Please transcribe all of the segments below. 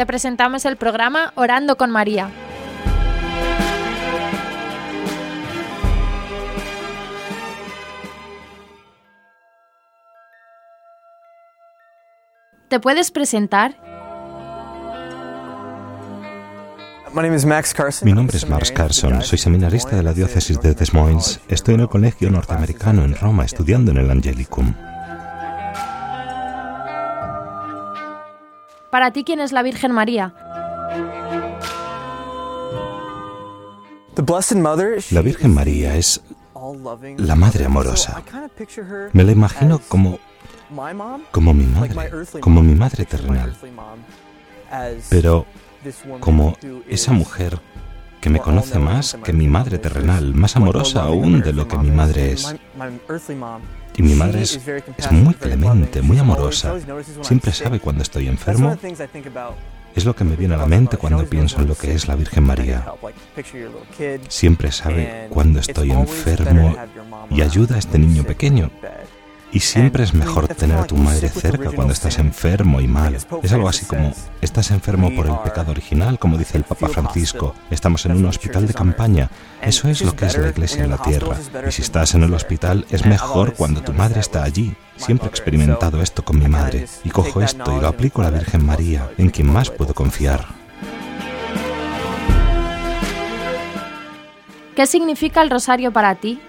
te presentamos el programa Orando con María. ¿Te puedes presentar? Mi nombre es Max Carson, soy seminarista de la diócesis de Des Moines. Estoy en el colegio norteamericano en Roma estudiando en el Angelicum. Para ti, ¿quién es la Virgen María? La Virgen María es la Madre amorosa. Me la imagino como como mi madre, como mi madre terrenal, pero como esa mujer que me conoce más que mi madre terrenal, más amorosa aún de lo que mi madre es. Y mi madre es, muy clemente, muy amorosa. Siempre sabe cuando estoy enfermo. Es lo que me viene a la mente cuando pienso en lo que es la Virgen María. Siempre sabe cuando estoy enfermo y ayuda a este niño pequeño y siempre es mejor tener a tu madre cerca cuando estás enfermo y mal. Es algo así como, estás enfermo por el pecado original, como dice el Papa Francisco. Estamos en un hospital de campaña. Eso es lo que es la iglesia en la tierra. Y si estás en el hospital, es mejor cuando tu madre está allí. Siempre he experimentado esto con mi madre. Y cojo esto y lo aplico a la Virgen María, en quien más puedo confiar. ¿Qué significa el rosario para ti?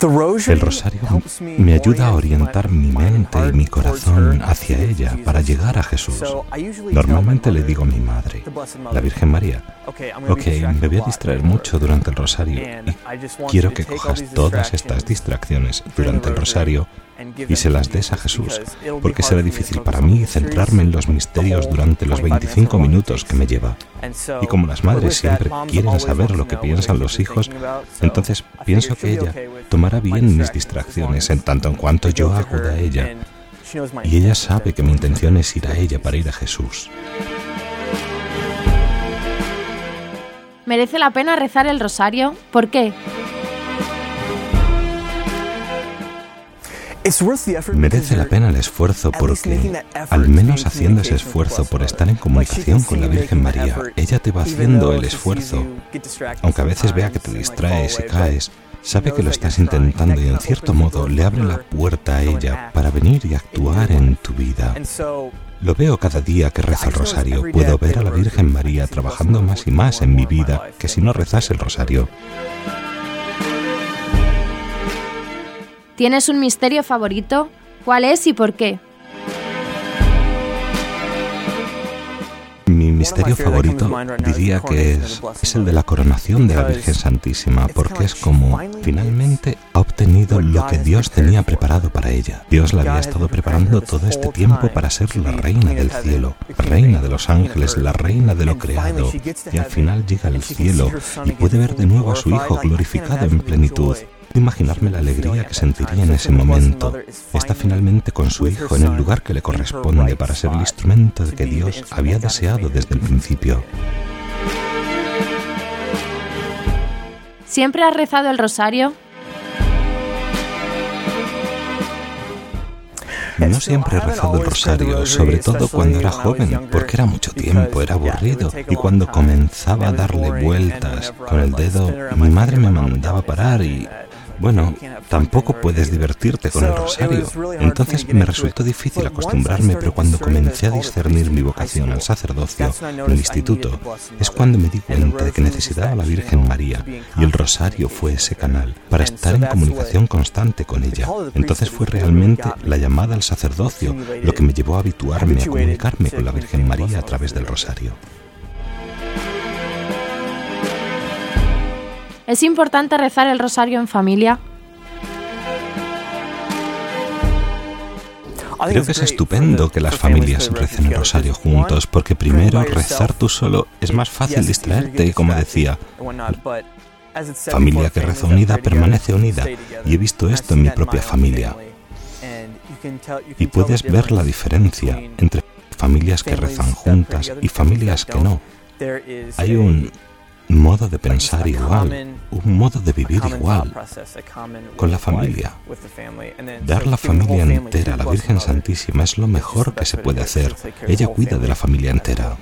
El rosario me ayuda a orientar mi mente y mi corazón hacia ella para llegar a Jesús. Normalmente le digo a mi madre, la Virgen María, ok, me voy a distraer mucho durante el rosario y quiero que cojas todas estas distracciones durante el rosario y se las des a Jesús, porque será difícil para mí centrarme en los misterios durante los 25 minutos que me lleva. Y como las madres siempre quieren saber lo que piensan los hijos, entonces pienso que ella tomará bien mis distracciones en tanto en cuanto yo acuda a ella. Y ella sabe que mi intención es ir a ella para ir a Jesús. ¿Merece la pena rezar el rosario? ¿Por qué? Merece la pena el esfuerzo porque, al menos haciendo ese esfuerzo por estar en comunicación con la Virgen María, ella te va haciendo el esfuerzo. Aunque a veces vea que te distraes y caes, sabe que lo estás intentando y en cierto modo le abre la puerta a ella para venir y actuar en tu vida. Lo veo cada día que rezo el rosario. Puedo ver a la Virgen María trabajando más y más en mi vida que si no rezase el rosario. ¿Tienes un misterio favorito? ¿Cuál es y por qué? Mi misterio favorito diría que es, es, el de la coronación de la Virgen Santísima, porque es como finalmente ha obtenido lo que Dios tenía preparado para ella. Dios la había estado preparando todo este tiempo para ser la reina del cielo, reina de los ángeles, la reina de lo creado, y al final llega al cielo y puede ver de nuevo a su Hijo glorificado en plenitud imaginarme la alegría que sentiría en ese momento. Está finalmente con su hijo en el lugar que le corresponde para ser el instrumento de que Dios había deseado desde el principio. ¿Siempre has rezado el rosario? No siempre he rezado el rosario, sobre todo cuando era joven, porque era mucho tiempo, era aburrido. Y cuando comenzaba a darle vueltas con el dedo, mi madre me mandaba parar y bueno, tampoco puedes divertirte con el rosario. Entonces me resultó difícil acostumbrarme, pero cuando comencé a discernir mi vocación al sacerdocio en el instituto, es cuando me di cuenta de que necesitaba a la Virgen María y el rosario fue ese canal para estar en comunicación constante con ella. Entonces fue realmente la llamada al sacerdocio lo que me llevó a habituarme a comunicarme con la Virgen María a través del rosario. ¿Es importante rezar el rosario en familia? Creo que es estupendo que las familias recen el rosario juntos, porque primero rezar tú solo es más fácil distraerte, como decía, familia que reza unida permanece unida, y he visto esto en mi propia familia. Y puedes ver la diferencia entre familias que rezan juntas y familias que no. Hay un modo de pensar igual, un modo de vivir igual, con la familia. Dar la familia entera a la Virgen Santísima es lo mejor que se puede hacer. Ella cuida de la familia entera.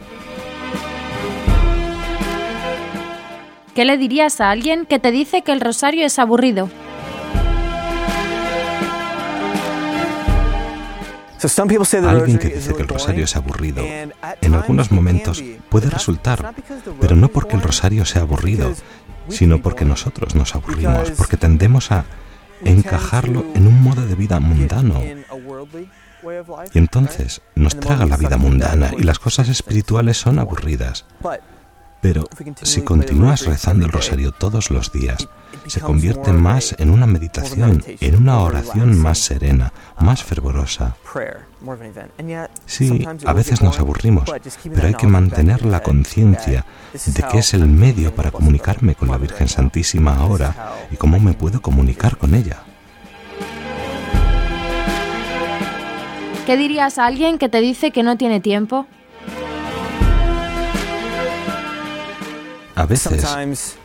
¿Qué le dirías a alguien que te dice que el rosario es aburrido? Alguien que dice que el rosario es aburrido, en algunos momentos puede resultar, pero no porque el rosario sea aburrido, sino porque nosotros nos aburrimos, porque tendemos a encajarlo en un modo de vida mundano. Y entonces nos traga la vida mundana y las cosas espirituales son aburridas. Pero si continúas rezando el rosario todos los días, se convierte más en una meditación, en una oración más serena, más fervorosa. Sí, a veces nos aburrimos, pero hay que mantener la conciencia de que es el medio para comunicarme con la Virgen Santísima ahora y cómo me puedo comunicar con ella. ¿Qué dirías a alguien que te dice que no tiene tiempo? A veces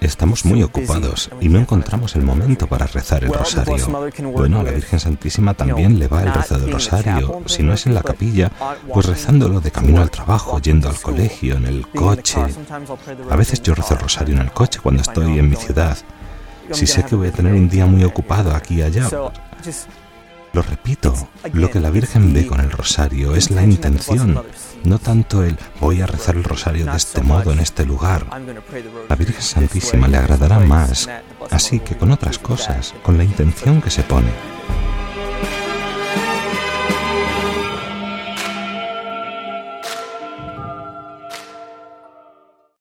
estamos muy ocupados y no encontramos el momento para rezar el rosario. Bueno, a la Virgen Santísima también le va el rezo del rosario. Si no es en la capilla, pues rezándolo de camino al trabajo, yendo al colegio, en el coche. A veces yo rezo el rosario en el coche cuando estoy en mi ciudad. Si sé que voy a tener un día muy ocupado aquí y allá, lo repito, lo que la Virgen ve con el rosario es la intención, no tanto el voy a rezar el rosario de este modo en este lugar. La Virgen Santísima le agradará más, así que con otras cosas, con la intención que se pone.